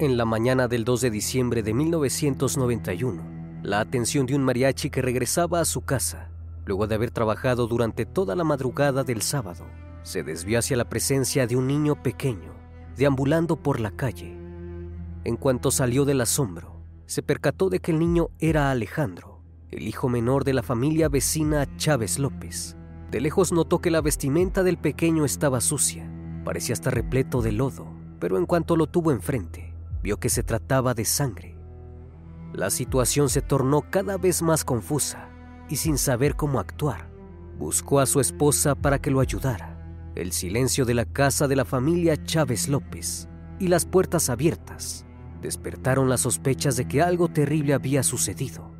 En la mañana del 2 de diciembre de 1991, la atención de un mariachi que regresaba a su casa, luego de haber trabajado durante toda la madrugada del sábado, se desvió hacia la presencia de un niño pequeño, deambulando por la calle. En cuanto salió del asombro, se percató de que el niño era Alejandro, el hijo menor de la familia vecina Chávez López. De lejos notó que la vestimenta del pequeño estaba sucia, parecía estar repleto de lodo, pero en cuanto lo tuvo enfrente, vio que se trataba de sangre. La situación se tornó cada vez más confusa y sin saber cómo actuar, buscó a su esposa para que lo ayudara. El silencio de la casa de la familia Chávez López y las puertas abiertas despertaron las sospechas de que algo terrible había sucedido.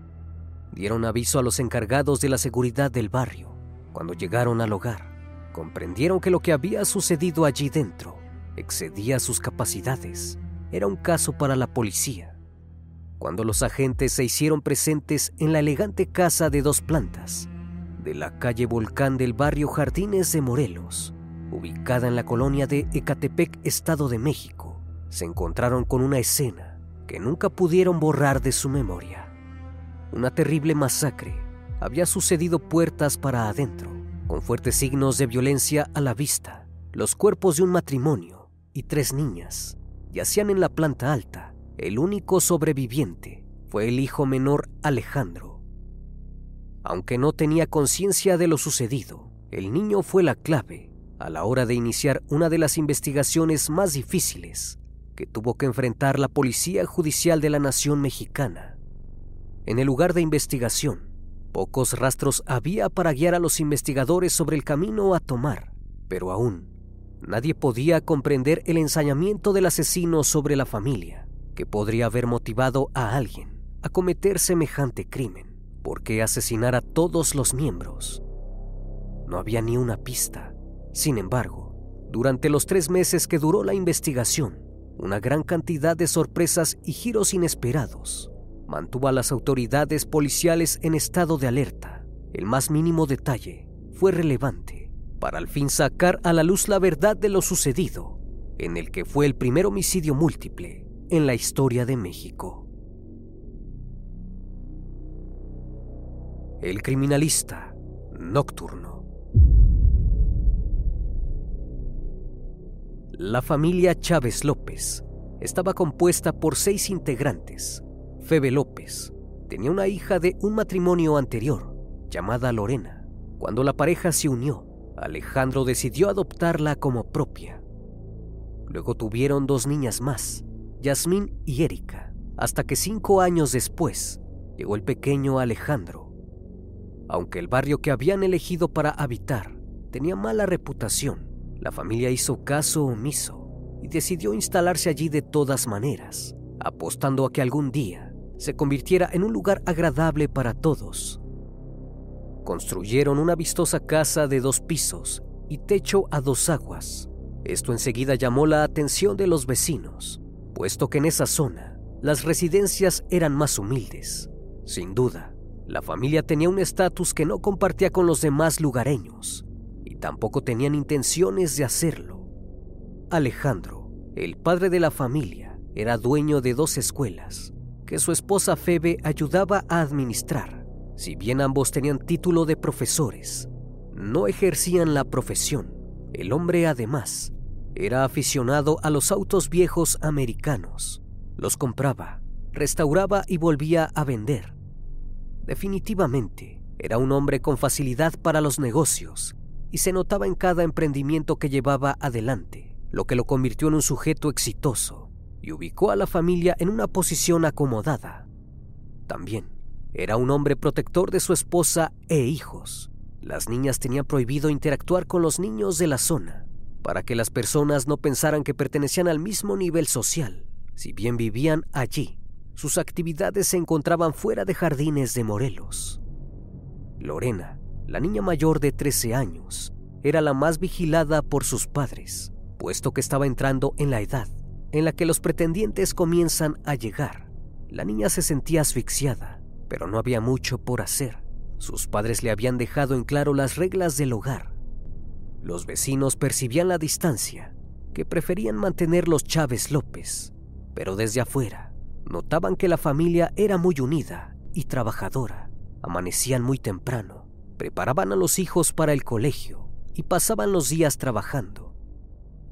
Dieron aviso a los encargados de la seguridad del barrio. Cuando llegaron al hogar, comprendieron que lo que había sucedido allí dentro excedía sus capacidades era un caso para la policía. Cuando los agentes se hicieron presentes en la elegante casa de dos plantas de la calle Volcán del barrio Jardines de Morelos, ubicada en la colonia de Ecatepec, Estado de México, se encontraron con una escena que nunca pudieron borrar de su memoria. Una terrible masacre había sucedido puertas para adentro, con fuertes signos de violencia a la vista, los cuerpos de un matrimonio y tres niñas yacían en la planta alta. El único sobreviviente fue el hijo menor Alejandro. Aunque no tenía conciencia de lo sucedido, el niño fue la clave a la hora de iniciar una de las investigaciones más difíciles que tuvo que enfrentar la Policía Judicial de la Nación Mexicana. En el lugar de investigación, pocos rastros había para guiar a los investigadores sobre el camino a tomar, pero aún Nadie podía comprender el ensañamiento del asesino sobre la familia, que podría haber motivado a alguien a cometer semejante crimen. ¿Por qué asesinar a todos los miembros? No había ni una pista. Sin embargo, durante los tres meses que duró la investigación, una gran cantidad de sorpresas y giros inesperados mantuvo a las autoridades policiales en estado de alerta. El más mínimo detalle fue relevante para al fin sacar a la luz la verdad de lo sucedido, en el que fue el primer homicidio múltiple en la historia de México. El criminalista nocturno. La familia Chávez López estaba compuesta por seis integrantes. Febe López tenía una hija de un matrimonio anterior, llamada Lorena. Cuando la pareja se unió, Alejandro decidió adoptarla como propia. Luego tuvieron dos niñas más, Yasmín y Erika, hasta que cinco años después llegó el pequeño Alejandro. Aunque el barrio que habían elegido para habitar tenía mala reputación, la familia hizo caso omiso y decidió instalarse allí de todas maneras, apostando a que algún día se convirtiera en un lugar agradable para todos construyeron una vistosa casa de dos pisos y techo a dos aguas. Esto enseguida llamó la atención de los vecinos, puesto que en esa zona las residencias eran más humildes. Sin duda, la familia tenía un estatus que no compartía con los demás lugareños y tampoco tenían intenciones de hacerlo. Alejandro, el padre de la familia, era dueño de dos escuelas que su esposa Febe ayudaba a administrar. Si bien ambos tenían título de profesores, no ejercían la profesión. El hombre además era aficionado a los autos viejos americanos. Los compraba, restauraba y volvía a vender. Definitivamente, era un hombre con facilidad para los negocios y se notaba en cada emprendimiento que llevaba adelante, lo que lo convirtió en un sujeto exitoso y ubicó a la familia en una posición acomodada. También era un hombre protector de su esposa e hijos. Las niñas tenían prohibido interactuar con los niños de la zona para que las personas no pensaran que pertenecían al mismo nivel social. Si bien vivían allí, sus actividades se encontraban fuera de jardines de Morelos. Lorena, la niña mayor de 13 años, era la más vigilada por sus padres, puesto que estaba entrando en la edad en la que los pretendientes comienzan a llegar. La niña se sentía asfixiada, pero no había mucho por hacer. Sus padres le habían dejado en claro las reglas del hogar. Los vecinos percibían la distancia, que preferían mantener los Chávez López, pero desde afuera notaban que la familia era muy unida y trabajadora. Amanecían muy temprano, preparaban a los hijos para el colegio y pasaban los días trabajando.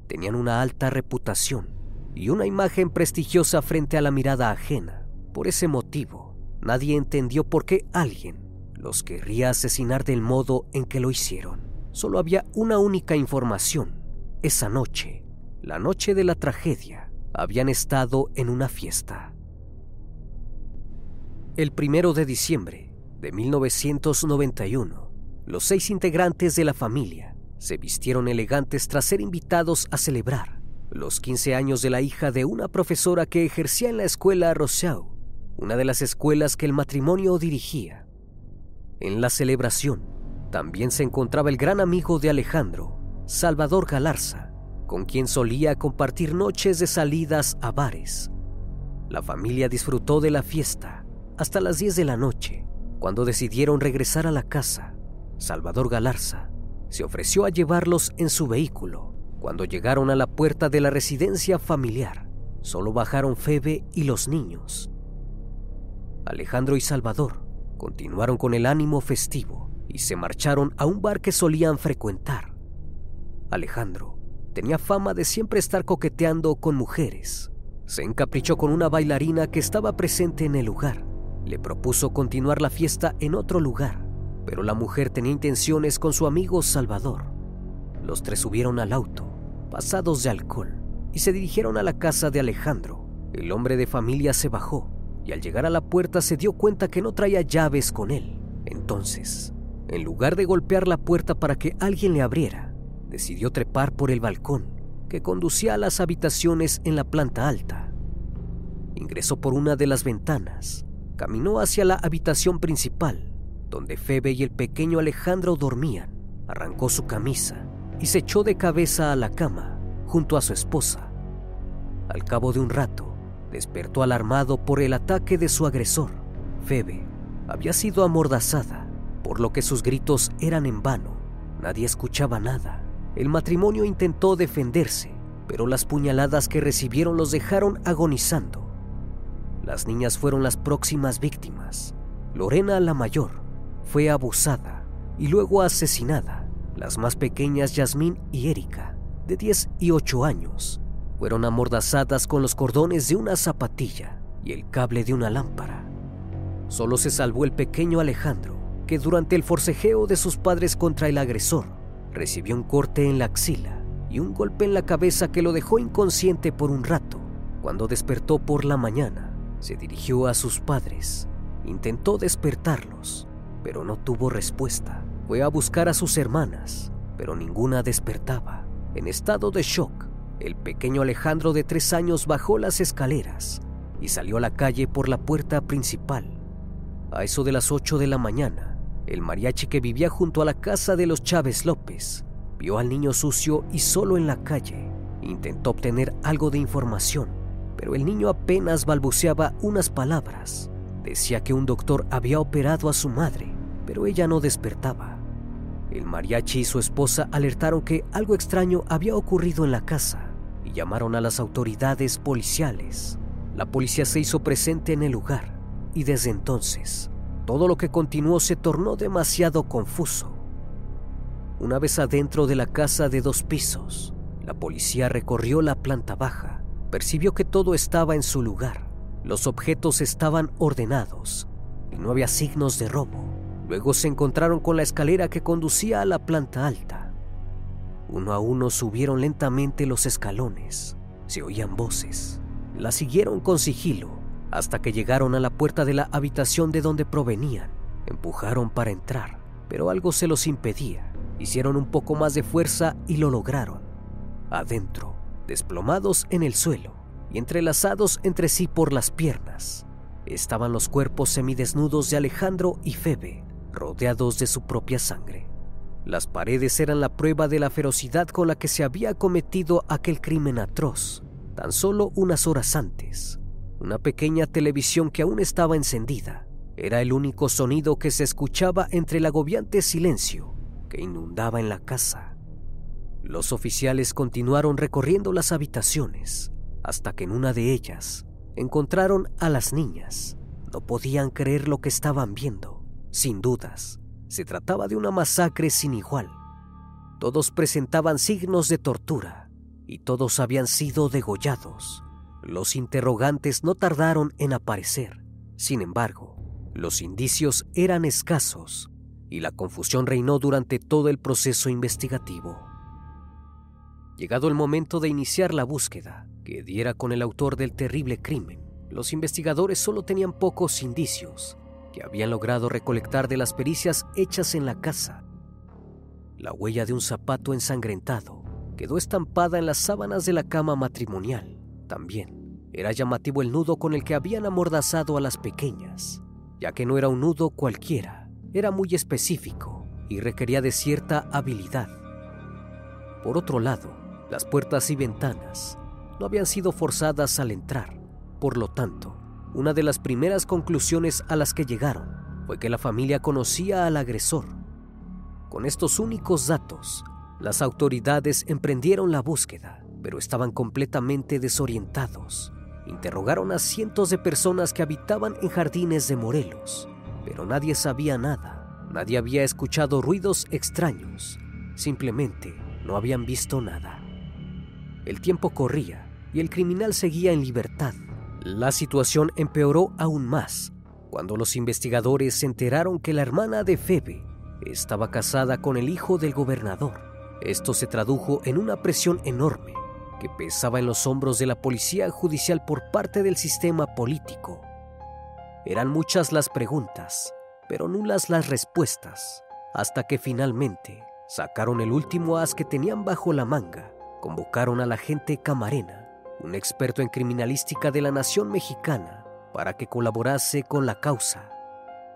Tenían una alta reputación y una imagen prestigiosa frente a la mirada ajena. Por ese motivo, nadie entendió por qué alguien los querría asesinar del modo en que lo hicieron. Solo había una única información. Esa noche, la noche de la tragedia, habían estado en una fiesta. El primero de diciembre de 1991, los seis integrantes de la familia se vistieron elegantes tras ser invitados a celebrar los 15 años de la hija de una profesora que ejercía en la escuela Rousseau, una de las escuelas que el matrimonio dirigía. En la celebración también se encontraba el gran amigo de Alejandro, Salvador Galarza, con quien solía compartir noches de salidas a bares. La familia disfrutó de la fiesta hasta las 10 de la noche, cuando decidieron regresar a la casa. Salvador Galarza se ofreció a llevarlos en su vehículo. Cuando llegaron a la puerta de la residencia familiar, solo bajaron Febe y los niños. Alejandro y Salvador continuaron con el ánimo festivo y se marcharon a un bar que solían frecuentar. Alejandro tenía fama de siempre estar coqueteando con mujeres. Se encaprichó con una bailarina que estaba presente en el lugar. Le propuso continuar la fiesta en otro lugar, pero la mujer tenía intenciones con su amigo Salvador. Los tres subieron al auto, pasados de alcohol, y se dirigieron a la casa de Alejandro. El hombre de familia se bajó y al llegar a la puerta se dio cuenta que no traía llaves con él. Entonces, en lugar de golpear la puerta para que alguien le abriera, decidió trepar por el balcón que conducía a las habitaciones en la planta alta. Ingresó por una de las ventanas, caminó hacia la habitación principal, donde Febe y el pequeño Alejandro dormían, arrancó su camisa y se echó de cabeza a la cama junto a su esposa. Al cabo de un rato, despertó alarmado por el ataque de su agresor. Febe había sido amordazada, por lo que sus gritos eran en vano. Nadie escuchaba nada. El matrimonio intentó defenderse, pero las puñaladas que recibieron los dejaron agonizando. Las niñas fueron las próximas víctimas. Lorena, la mayor, fue abusada y luego asesinada. Las más pequeñas, Yasmín y Erika, de 10 y 8 años, fueron amordazadas con los cordones de una zapatilla y el cable de una lámpara. Solo se salvó el pequeño Alejandro, que durante el forcejeo de sus padres contra el agresor, recibió un corte en la axila y un golpe en la cabeza que lo dejó inconsciente por un rato. Cuando despertó por la mañana, se dirigió a sus padres, intentó despertarlos, pero no tuvo respuesta. Fue a buscar a sus hermanas, pero ninguna despertaba. En estado de shock, el pequeño Alejandro de tres años bajó las escaleras y salió a la calle por la puerta principal. A eso de las 8 de la mañana, el mariachi que vivía junto a la casa de los Chávez López vio al niño sucio y solo en la calle. Intentó obtener algo de información, pero el niño apenas balbuceaba unas palabras. Decía que un doctor había operado a su madre, pero ella no despertaba. El mariachi y su esposa alertaron que algo extraño había ocurrido en la casa llamaron a las autoridades policiales. La policía se hizo presente en el lugar y desde entonces todo lo que continuó se tornó demasiado confuso. Una vez adentro de la casa de dos pisos, la policía recorrió la planta baja, percibió que todo estaba en su lugar, los objetos estaban ordenados y no había signos de robo. Luego se encontraron con la escalera que conducía a la planta alta. Uno a uno subieron lentamente los escalones. Se oían voces. La siguieron con sigilo hasta que llegaron a la puerta de la habitación de donde provenían. Empujaron para entrar, pero algo se los impedía. Hicieron un poco más de fuerza y lo lograron. Adentro, desplomados en el suelo y entrelazados entre sí por las piernas, estaban los cuerpos semidesnudos de Alejandro y Febe, rodeados de su propia sangre. Las paredes eran la prueba de la ferocidad con la que se había cometido aquel crimen atroz, tan solo unas horas antes. Una pequeña televisión que aún estaba encendida era el único sonido que se escuchaba entre el agobiante silencio que inundaba en la casa. Los oficiales continuaron recorriendo las habitaciones hasta que en una de ellas encontraron a las niñas. No podían creer lo que estaban viendo. Sin dudas, se trataba de una masacre sin igual. Todos presentaban signos de tortura y todos habían sido degollados. Los interrogantes no tardaron en aparecer. Sin embargo, los indicios eran escasos y la confusión reinó durante todo el proceso investigativo. Llegado el momento de iniciar la búsqueda que diera con el autor del terrible crimen, los investigadores solo tenían pocos indicios habían logrado recolectar de las pericias hechas en la casa. La huella de un zapato ensangrentado quedó estampada en las sábanas de la cama matrimonial también era llamativo el nudo con el que habían amordazado a las pequeñas, ya que no era un nudo cualquiera, era muy específico y requería de cierta habilidad. Por otro lado, las puertas y ventanas no habían sido forzadas al entrar, por lo tanto, una de las primeras conclusiones a las que llegaron fue que la familia conocía al agresor. Con estos únicos datos, las autoridades emprendieron la búsqueda pero estaban completamente desorientados. Interrogaron a cientos de personas que habitaban en jardines de Morelos, pero nadie sabía nada. Nadie había escuchado ruidos extraños. Simplemente no habían visto nada. El tiempo corría y el criminal seguía en libertad. La situación empeoró aún más cuando los investigadores se enteraron que la hermana de Febe estaba casada con el hijo del gobernador. Esto se tradujo en una presión enorme que pesaba en los hombros de la policía judicial por parte del sistema político. Eran muchas las preguntas, pero nulas las respuestas, hasta que finalmente sacaron el último as que tenían bajo la manga. Convocaron al agente Camarena, un experto en criminalística de la nación mexicana, para que colaborase con la causa.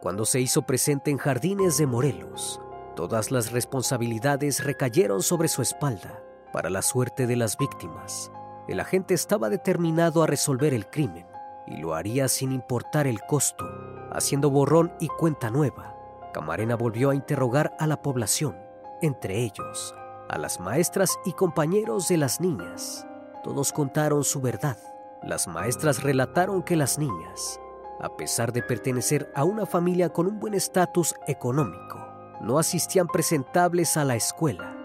Cuando se hizo presente en Jardines de Morelos, todas las responsabilidades recayeron sobre su espalda para la suerte de las víctimas. El agente estaba determinado a resolver el crimen y lo haría sin importar el costo, haciendo borrón y cuenta nueva. Camarena volvió a interrogar a la población, entre ellos a las maestras y compañeros de las niñas. Todos contaron su verdad. Las maestras relataron que las niñas, a pesar de pertenecer a una familia con un buen estatus económico, no asistían presentables a la escuela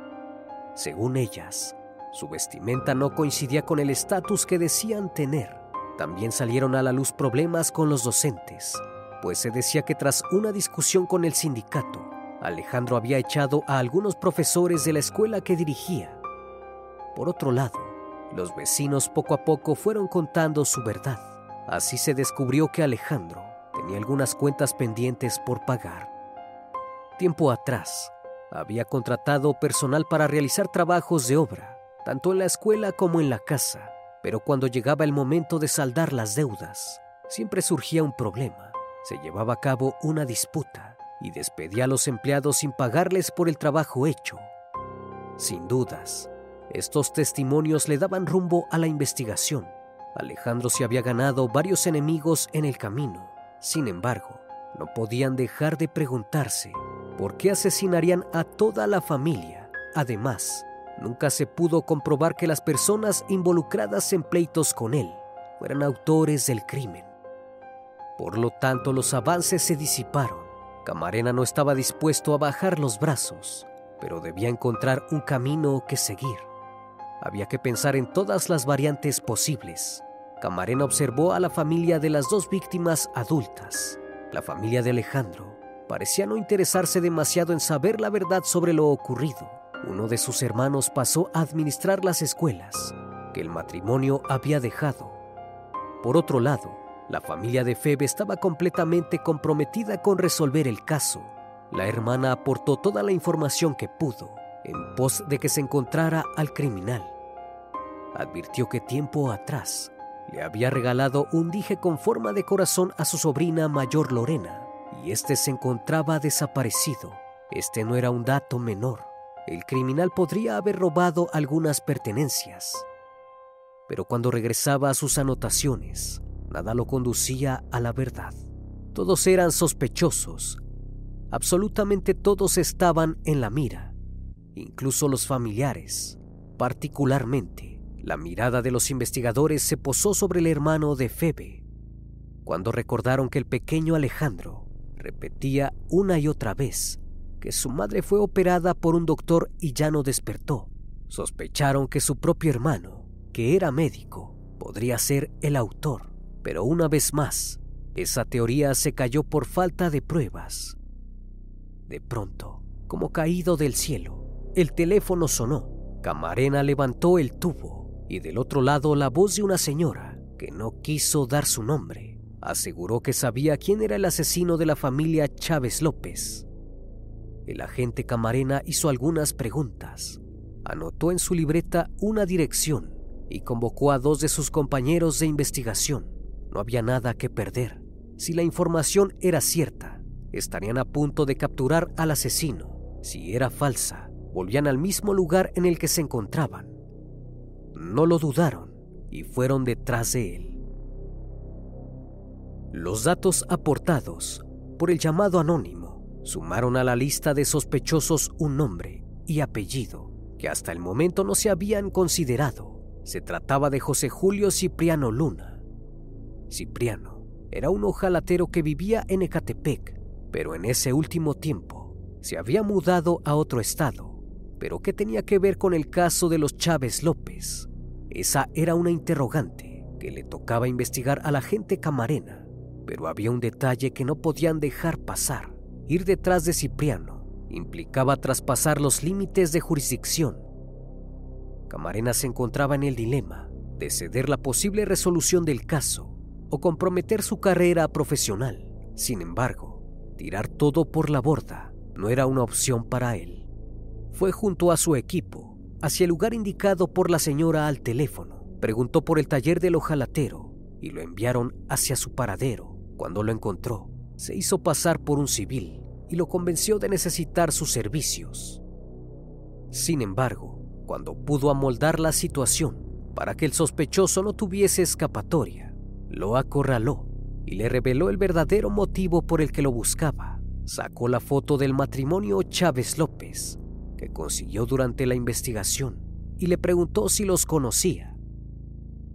según ellas, su vestimenta no coincidía con el estatus que decían tener. También salieron a la luz problemas con los docentes, pues se decía que tras una discusión con el sindicato, Alejandro había echado a algunos profesores de la escuela que dirigía. Por otro lado, los vecinos poco a poco fueron contando su verdad. Así se descubrió que Alejandro tenía algunas cuentas pendientes por pagar. Tiempo atrás, había contratado personal para realizar trabajos de obra, tanto en la escuela como en la casa, pero cuando llegaba el momento de saldar las deudas, siempre surgía un problema. Se llevaba a cabo una disputa y despedía a los empleados sin pagarles por el trabajo hecho. Sin dudas, estos testimonios le daban rumbo a la investigación. Alejandro se había ganado varios enemigos en el camino. Sin embargo, no podían dejar de preguntarse por qué asesinarían a toda la familia. Además, nunca se pudo comprobar que las personas involucradas en pleitos con él fueran autores del crimen. Por lo tanto, los avances se disiparon. Camarena no estaba dispuesto a bajar los brazos, pero debía encontrar un camino que seguir. Había que pensar en todas las variantes posibles. Camarena observó a la familia de las dos víctimas adultas la familia de Alejandro parecía no interesarse demasiado en saber la verdad sobre lo ocurrido. Uno de sus hermanos pasó a administrar las escuelas que el matrimonio había dejado. Por otro lado, La familia de Febe estaba completamente comprometida con resolver el caso. La hermana aportó toda la información que pudo en pos de que se encontrara al criminal. Advirtió que tiempo atrás le había regalado un dije con forma de corazón a su sobrina mayor Lorena y este se encontraba desaparecido. Este no era un dato menor. El criminal podría haber robado algunas pertenencias. Pero cuando regresaba a sus anotaciones, nada lo conducía a la verdad. Todos eran sospechosos. Absolutamente todos estaban en la mira, incluso los familiares. Particularmente, la mirada de los investigadores se posó sobre el hermano de Febe, cuando recordaron que el pequeño Alejandro repetía una y otra vez que su madre fue operada por un doctor y ya no despertó. Sospecharon que su propio hermano, que era médico, podría ser el autor, pero una vez más, esa teoría se cayó por falta de pruebas. De pronto, como caído del cielo, el teléfono sonó. Camarena levantó el tubo y del otro lado la voz de una señora que no quiso dar su nombre aseguró que sabía quién era el asesino de la familia Chávez López. El agente Camarena hizo algunas preguntas, anotó en su libreta una dirección y convocó a dos de sus compañeros de investigación. No había nada que perder. Si la información era cierta, estarían a punto de capturar al asesino. Si era falsa, volvían al mismo lugar en el que se encontraban. No lo dudaron y fueron detrás de él. Los datos aportados por el llamado anónimo sumaron a la lista de sospechosos un nombre y apellido que hasta el momento no se habían considerado. Se trataba de José Julio Cipriano Luna. Cipriano era un ojalatero que vivía en Ecatepec, pero en ese último tiempo se había mudado a otro estado. ¿Pero qué tenía que ver con el caso de los Chávez López? Esa era una interrogante que le tocaba investigar a la gente camarena pero había un detalle que no podían dejar pasar. Ir detrás de Cipriano implicaba traspasar los límites de jurisdicción. Camarena se encontraba en el dilema de ceder la posible resolución del caso o comprometer su carrera profesional. Sin embargo, tirar todo por la borda no era una opción para él. Fue junto a su equipo hacia el lugar indicado por la señora al teléfono. Preguntó por el taller del ojalatero y lo enviaron hacia su paradero. Cuando lo encontró, se hizo pasar por un civil y lo convenció de necesitar sus servicios. Sin embargo, cuando pudo amoldar la situación para que el sospechoso no tuviese escapatoria, lo acorraló y le reveló el verdadero motivo por el que lo buscaba. Sacó la foto del matrimonio Chávez López, que consiguió durante la investigación, y le preguntó si los conocía.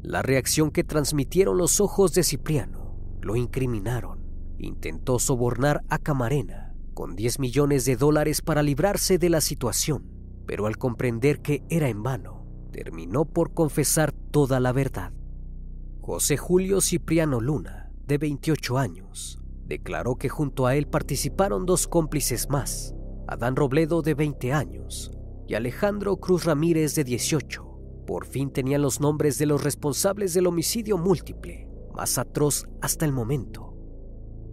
La reacción que transmitieron los ojos de Cipriano lo incriminaron. Intentó sobornar a Camarena con 10 millones de dólares para librarse de la situación, pero al comprender que era en vano, terminó por confesar toda la verdad. José Julio Cipriano Luna, de 28 años, declaró que junto a él participaron dos cómplices más, Adán Robledo de 20 años y Alejandro Cruz Ramírez de 18. Por fin tenían los nombres de los responsables del homicidio múltiple más atroz hasta el momento.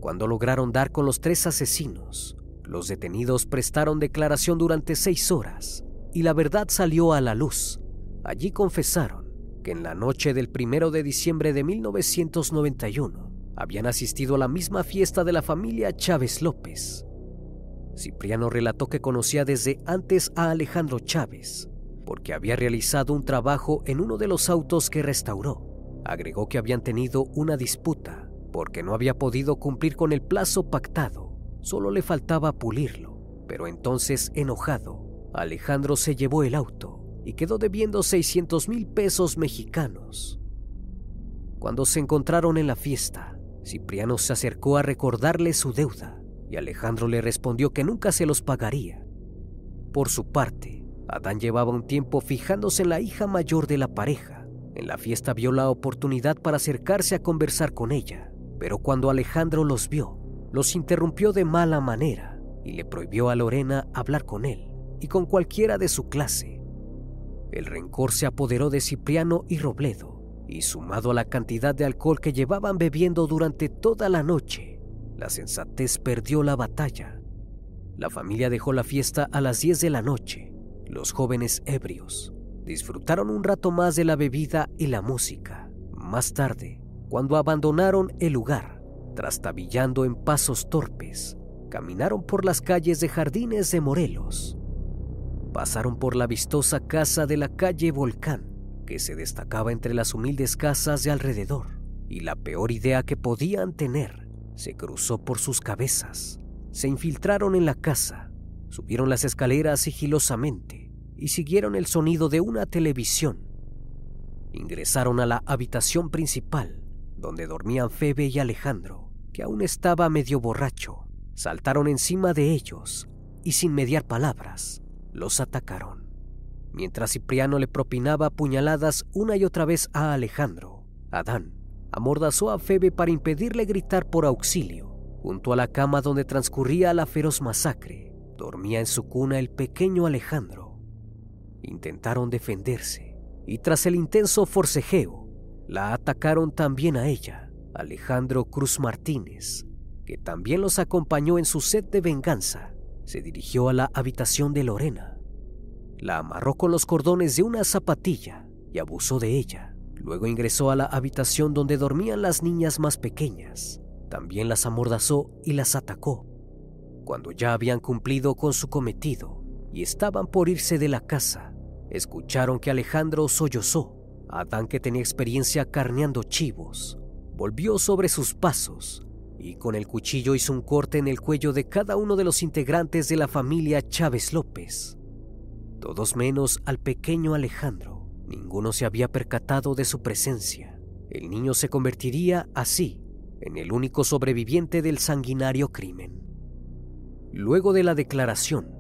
Cuando lograron dar con los tres asesinos, los detenidos prestaron declaración durante seis horas y la verdad salió a la luz. Allí confesaron que en la noche del primero de diciembre de 1991 habían asistido a la misma fiesta de la familia Chávez López. Cipriano relató que conocía desde antes a Alejandro Chávez, porque había realizado un trabajo en uno de los autos que restauró. Agregó que habían tenido una disputa porque no había podido cumplir con el plazo pactado, solo le faltaba pulirlo. Pero entonces, enojado, Alejandro se llevó el auto y quedó debiendo 600 mil pesos mexicanos. Cuando se encontraron en la fiesta, Cipriano se acercó a recordarle su deuda y Alejandro le respondió que nunca se los pagaría. Por su parte, Adán llevaba un tiempo fijándose en la hija mayor de la pareja en la fiesta vio la oportunidad para acercarse a conversar con ella, pero cuando Alejandro los vio, los interrumpió de mala manera y le prohibió a Lorena hablar con él y con cualquiera de su clase. El rencor se apoderó de Cipriano y Robledo y sumado a la cantidad de alcohol que llevaban bebiendo durante toda la noche, la sensatez perdió la batalla. La familia dejó la fiesta a las 10 de la noche. Los jóvenes ebrios disfrutaron un rato más de la bebida y la música. Más tarde, cuando abandonaron el lugar, trastabillando en pasos torpes, caminaron por las calles de Jardines de Morelos. Pasaron por la vistosa casa de la calle Volcán, que se destacaba entre las humildes casas de alrededor, y la peor idea que podían tener se cruzó por sus cabezas. Se infiltraron en la casa, subieron las escaleras sigilosamente y siguieron el sonido de una televisión. Ingresaron a la habitación principal, donde dormían Febe y Alejandro, que aún estaba medio borracho saltaron encima de ellos y sin mediar palabras los atacaron. Mientras Cipriano le propinaba puñaladas una y otra vez a Alejandro, Adán amordazó a Febe para impedirle gritar por auxilio. Junto a la cama donde transcurría la feroz masacre, dormía en su cuna el pequeño Alejandro. Intentaron defenderse y tras el intenso forcejeo, la atacaron también a ella. Alejandro Cruz Martínez que también los acompañó en su sed de venganza, se dirigió a la habitación de Lorena. La amarró con los cordones de una zapatilla y abusó de ella. Luego ingresó a la habitación donde dormían las niñas más pequeñas. También las amordazó y las atacó. Cuando ya habían cumplido con su cometido y estaban por irse de la casa, escucharon que Alejandro sollozó. Adán, que tenía experiencia carneando chivos, volvió sobre sus pasos y con el cuchillo hizo un corte en el cuello de cada uno de los integrantes de la familia Chávez López. Todos menos al pequeño Alejandro. Ninguno se había percatado de su presencia. El niño se convertiría así en el único sobreviviente del sanguinario crimen. Luego de la declaración,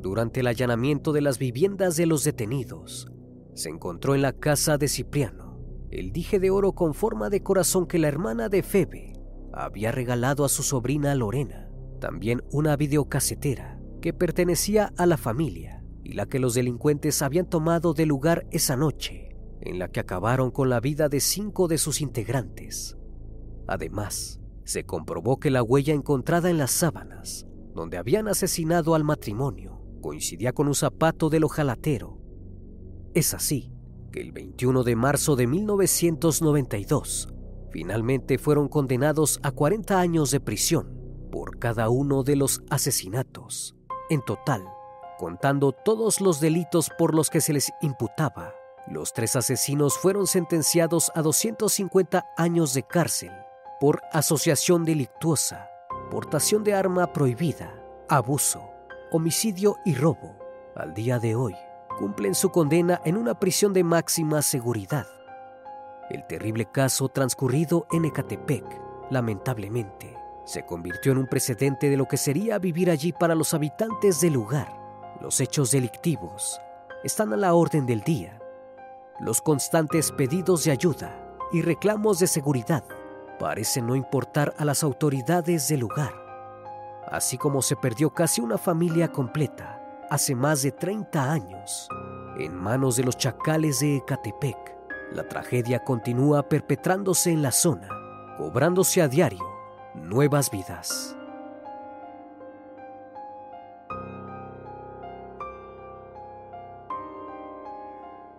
durante el allanamiento de las viviendas de los detenidos, se encontró en la casa de Cipriano el dije de oro con forma de corazón que la hermana de Febe había regalado a su sobrina Lorena, también una videocasetera que pertenecía a la familia la que los delincuentes habían tomado de lugar esa noche, en la que acabaron con la vida de cinco de sus integrantes. Además, se comprobó que la huella encontrada en las sábanas, donde habían asesinado al matrimonio, coincidía con un zapato del ojalatero. Es así que el 21 de marzo de 1992, finalmente fueron condenados a 40 años de prisión por cada uno de los asesinatos. En total, contando todos los delitos por los que se les imputaba, los tres asesinos fueron sentenciados a 250 años de cárcel por asociación delictuosa, portación de arma prohibida, abuso, homicidio y robo. Al día de hoy, cumplen su condena en una prisión de máxima seguridad el terrible caso transcurrido en Ecatepec, lamentablemente, se convirtió en un precedente de lo que sería vivir allí para los habitantes del lugar. Los hechos delictivos están a la orden del día. Los constantes pedidos de ayuda y reclamos de seguridad parecen no importar a las autoridades del lugar. Así como se perdió casi una familia completa hace más de 30 años en manos de los chacales de Ecatepec la tragedia continúa perpetrándose en la zona, cobrándose a diario nuevas vidas.